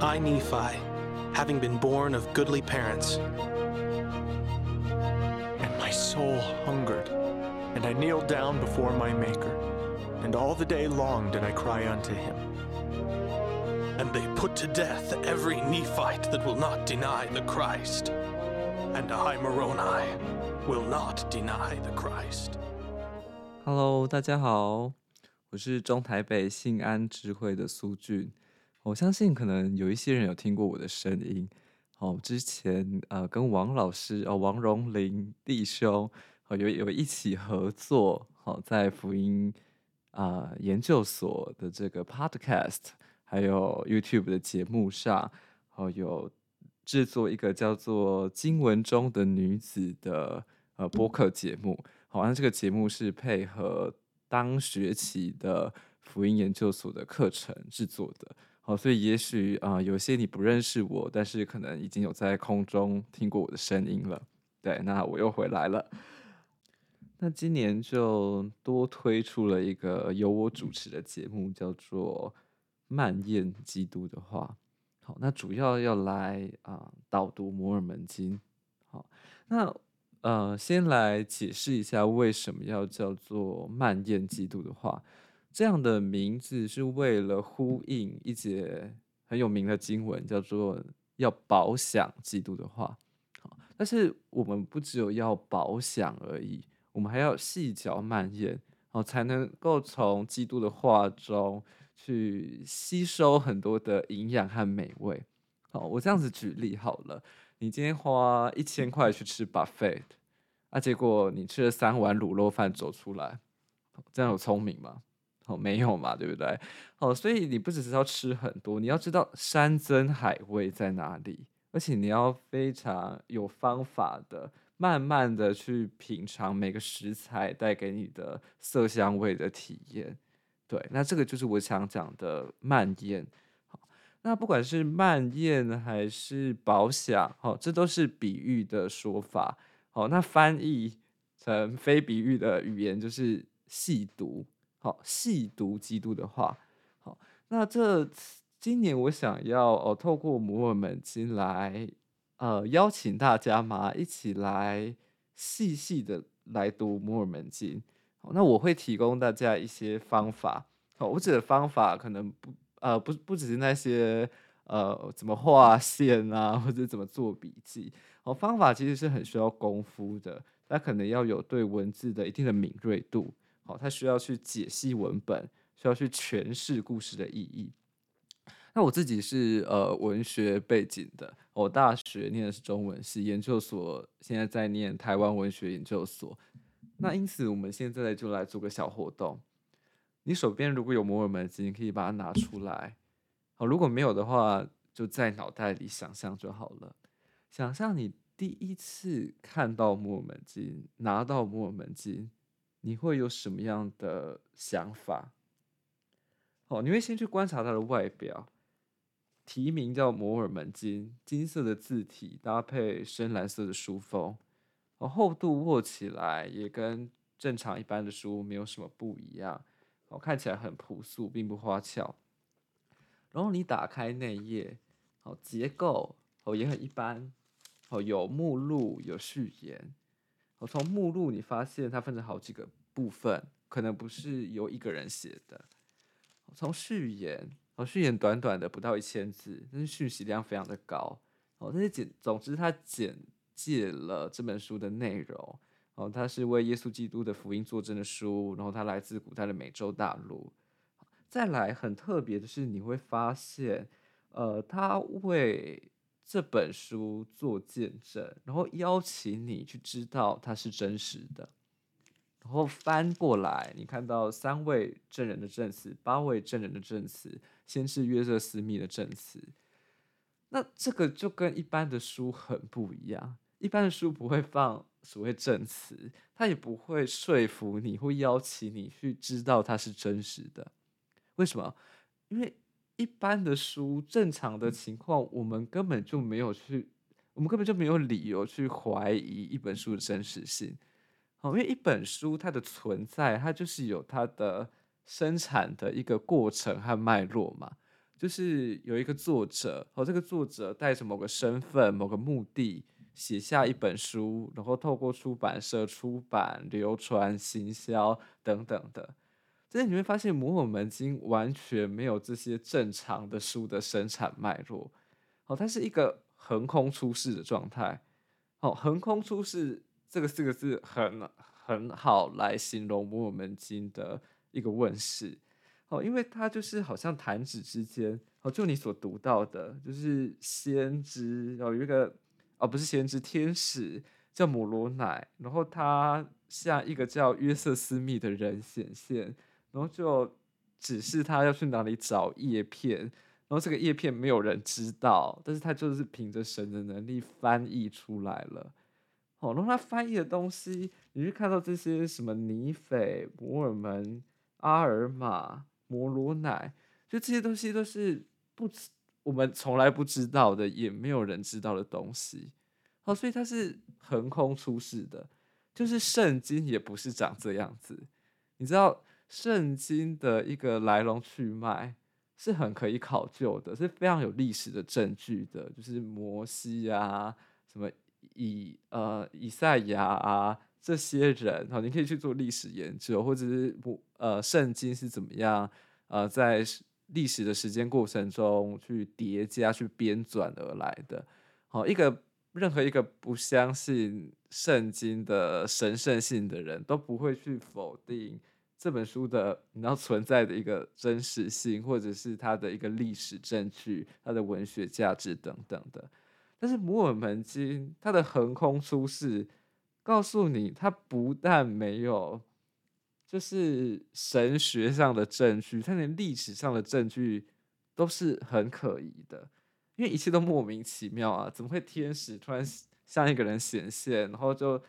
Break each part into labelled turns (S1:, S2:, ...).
S1: I, Nephi, having been born of goodly parents,
S2: And my soul hungered, and I kneeled down before my Maker. And all the day long did I cry unto him.
S1: and they put to death every Nephite that will not deny the Christ. And I, Moroni, will not deny the Christ.
S3: Hello，大家好， 我是中台北信安智慧的苏俊。我相信可能有一些人有听过我的声音。哦，之前呃跟王老师哦王荣林弟兄哦有有一起合作，好在福音啊、研究所的这个 Podcast，还有 YouTube 的节目上，哦有制作一个叫做《经文中的女子》的呃播客节目。好像这个节目是配合当学期的福音研究所的课程制作的。好，所以也许啊、有些你不认识我，但是可能已经有在空中听过我的声音了。对，那我又回来了。那今年就多推出了一个由我主持的节目，叫做《漫验基督的话》。好，那主要要来啊、呃、导读摩尔门经。好，那呃，先来解释一下为什么要叫做《漫验基督的话》。这样的名字是为了呼应一节很有名的经文，叫做“要饱享基督的话”。但是我们不只有要饱享而已，我们还要细嚼慢咽，哦，才能够从基督的话中去吸收很多的营养和美味。好，我这样子举例好了，你今天花一千块去吃 buffet，啊，结果你吃了三碗卤肉饭走出来，这样有聪明吗？哦，没有嘛，对不对？哦，所以你不只是要吃很多，你要知道山珍海味在哪里，而且你要非常有方法的，慢慢的去品尝每个食材带给你的色香味的体验。对，那这个就是我想讲的慢咽。那不管是慢咽还是饱享，好，这都是比喻的说法。好，那翻译成非比喻的语言就是细读。好，细读基督的话。好，那这今年我想要哦，透过摩尔门经来呃邀请大家嘛，一起来细细的来读摩尔门经。那我会提供大家一些方法。好，我指的方法可能不呃不不只是那些呃怎么画线啊，或者怎么做笔记。好，方法其实是很需要功夫的，他可能要有对文字的一定的敏锐度。好，他需要去解析文本，需要去诠释故事的意义。那我自己是呃文学背景的，我大学念的是中文系，研究所现在在念台湾文学研究所。那因此，我们现在就来做个小活动。你手边如果有摩尔门经，可以把它拿出来。好，如果没有的话，就在脑袋里想象就好了。想象你第一次看到摩尔门金，拿到摩尔门金。你会有什么样的想法？哦，你会先去观察它的外表，题名叫《摩尔门金》，金色的字体搭配深蓝色的书封，哦，厚度握起来也跟正常一般的书没有什么不一样，哦，看起来很朴素，并不花俏。然后你打开内页，哦，结构哦也很一般，哦，有目录，有序言。我从目录你发现它分成好几个部分，可能不是由一个人写的。从序言，哦，序言短短的不到一千字，但是讯息量非常的高。哦，这些简，总之它简介了这本书的内容。哦，它是为耶稣基督的福音作证的书，然后它来自古代的美洲大陆。再来很特别的是，你会发现，呃，他为这本书做见证，然后邀请你去知道它是真实的。然后翻过来，你看到三位证人的证词，八位证人的证词，先是约瑟斯密的证词。那这个就跟一般的书很不一样。一般的书不会放所谓证词，它也不会说服你，会邀请你去知道它是真实的。为什么？因为。一般的书，正常的情况，我们根本就没有去，我们根本就没有理由去怀疑一本书的真实性。好，因为一本书它的存在，它就是有它的生产的一个过程和脉络嘛。就是有一个作者，哦，这个作者带着某个身份、某个目的，写下一本书，然后透过出版社出版、流传、行销等等的。但是你会发现，《摩尔门经》完全没有这些正常的书的生产脉络，哦，它是一个横空出世的状态。哦，横空出世这个四个字很很好来形容《摩尔门经》的一个问世。哦，因为它就是好像弹指之间，哦，就你所读到的，就是先知，哦有一个，哦，不是先知，天使叫摩罗乃，然后他向一个叫约瑟斯密的人显现，然后就指示他要去哪里找叶片，然后这个叶片没有人知道，但是他就是凭着神的能力翻译出来了。哦，然后他翻译的东西，你去看到这些什么尼斐、摩尔门、阿尔玛。摩罗乃，就这些东西都是不，我们从来不知道的，也没有人知道的东西。好，所以它是横空出世的，就是圣经也不是长这样子。你知道，圣经的一个来龙去脉是很可以考究的，是非常有历史的证据的。就是摩西啊，什么以呃以赛亚啊。这些人，好，你可以去做历史研究，或者是不，呃，圣经是怎么样，呃，在历史的时间过程中去叠加、去编纂而来的。好，一个任何一个不相信圣经的神圣性的人，都不会去否定这本书的你要存在的一个真实性，或者是它的一个历史证据、它的文学价值等等的。但是《摩尔门经》它的横空出世。告诉你，它不但没有，就是神学上的证据，他连历史上的证据都是很可疑的，因为一切都莫名其妙啊！怎么会天使突然向一个人显现，然后就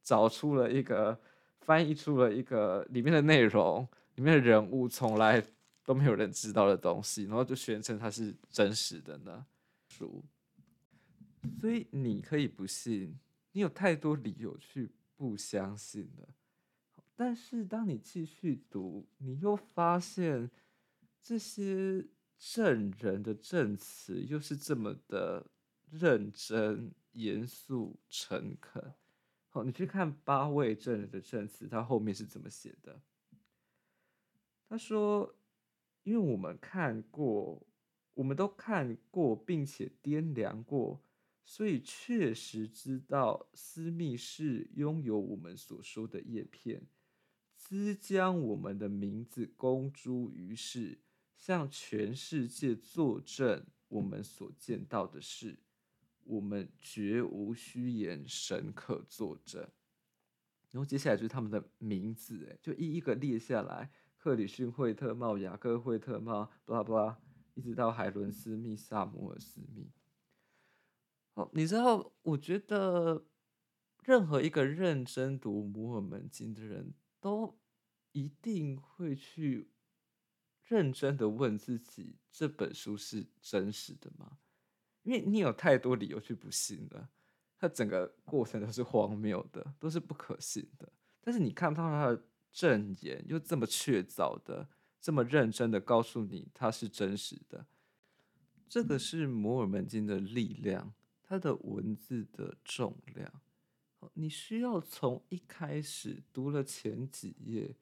S3: 找出了一个翻译出了一个里面的内容，里面的人物从来都没有人知道的东西，然后就宣称它是真实的呢？书，所以你可以不信。你有太多理由去不相信了，但是当你继续读，你又发现这些证人的证词又是这么的认真、严肃、诚恳。好，你去看八位证人的证词，他后面是怎么写的？他说：“因为我们看过，我们都看过，并且掂量过。”所以确实知道私密士拥有我们所说的叶片，兹将我们的名字公诸于世，向全世界作证我们所见到的事，我们绝无虚言，神可作证。然后接下来就是他们的名字，哎，就一一个列下来：克里逊·惠特茂、雅各·惠特茂，巴拉巴拉，一直到海伦斯密、萨摩尔斯密。哦你知道，我觉得任何一个认真读《摩尔门经》的人都一定会去认真的问自己：这本书是真实的吗？因为你有太多理由去不信了，它整个过程都是荒谬的，都是不可信的。但是你看到他的证言，又这么确凿的、这么认真的告诉你它是真实的，这个是《摩尔门经》的力量。它的文字的重量，你需要从一开始读了前几页，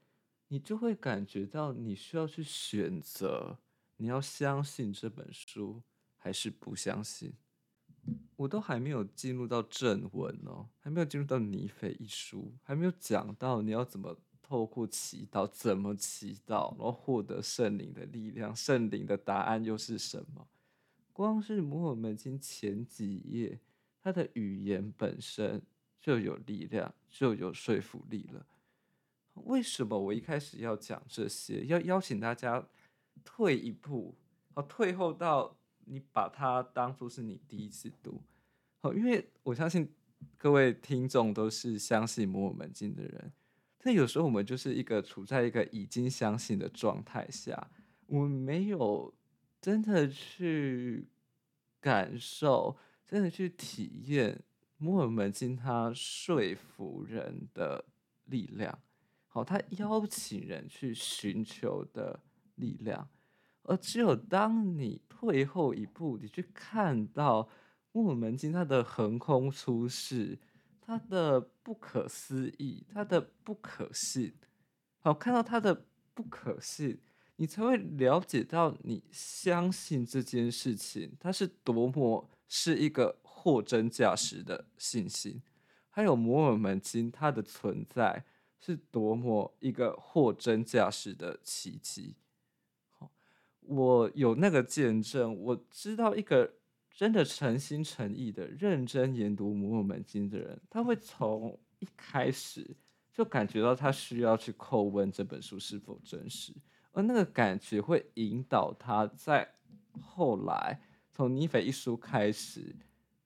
S3: 你就会感觉到你需要去选择，你要相信这本书还是不相信。我都还没有进入到正文哦，还没有进入到尼腓一书，还没有讲到你要怎么透过祈祷，怎么祈祷，然后获得圣灵的力量，圣灵的答案又是什么？光是《摩尔门经》前几页，它的语言本身就有力量，就有说服力了。为什么我一开始要讲这些？要邀请大家退一步，哦，退后到你把它当作是你第一次读，好，因为我相信各位听众都是相信《摩尔门经》的人，但有时候我们就是一个处在一个已经相信的状态下，我们没有。真的去感受，真的去体验《摩尔门经》它说服人的力量。好，他邀请人去寻求的力量。而只有当你退后一步，你去看到末尔门经它的横空出世，它的不可思议，它的不可信，好，看到它的不可信，你才会了解到你相信这件事情，它是多么是一个货真价实的信心，还有摩尔门经它的存在是多么一个货真价实的奇迹。我有那个见证，我知道一个真的诚心诚意的认真研读《末尔门经》的人，他会 从一开始就感觉到他需要去叩问这本书是否真实，而那个感觉会引导他在后来从尼斐一书开始，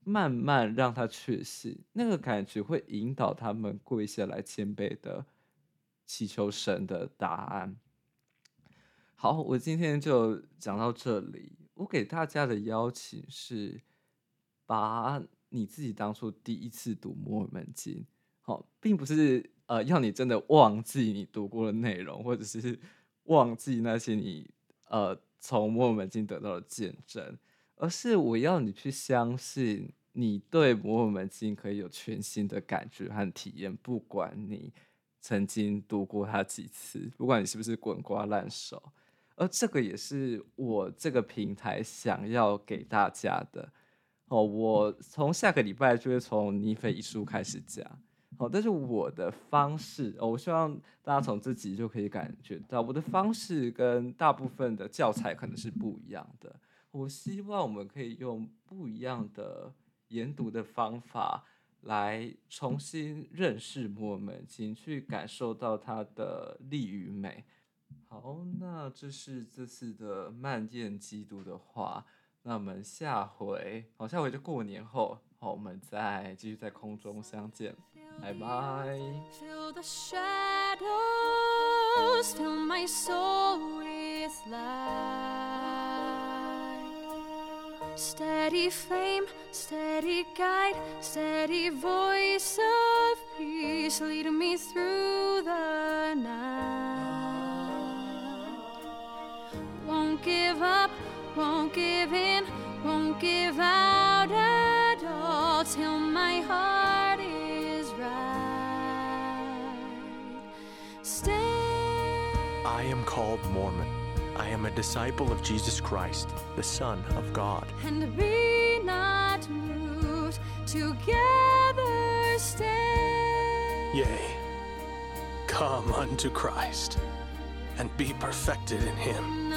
S3: 慢慢让他确信，那个感觉会引导他们跪下来谦卑的祈求神的答案。好，我今天就讲到这里。我给大家的邀请是，把你自己当初第一次读《摩尔门经》，好，并不是呃要你真的忘记你读过的内容，或者是忘记那些你呃从《末尔门经》得到的见证，而是我要你去相信，你对《末尔门经》可以有全新的感觉和体验，不管你曾经读过它几次，不管你是不是滚瓜烂熟。而这个也是我这个平台想要给大家的哦。我从下个礼拜就会从尼菲一书开始讲，好，但是我的方式，我希望大家从这集就可以感觉到，我的方式跟大部分的教材可能是不一样的。我希望我们可以用不一样的研读的方法来重新认识末尔门经，去感受到它的力与美。好，那这是这次的漫念基督的话。那我们下回，好，下回就过年后，好，我们再继续在空中相见，拜拜。
S4: Steady flame, steady guide, steady voice of peace, lead me through the night. Won't give up, won't give in, won't give out at all till my heart is right. Stay.
S2: I am called Mormon. I am a disciple of Jesus Christ, the Son of God.
S4: And be not moved, together stand.
S1: Yea, come unto Christ, and be perfected in him.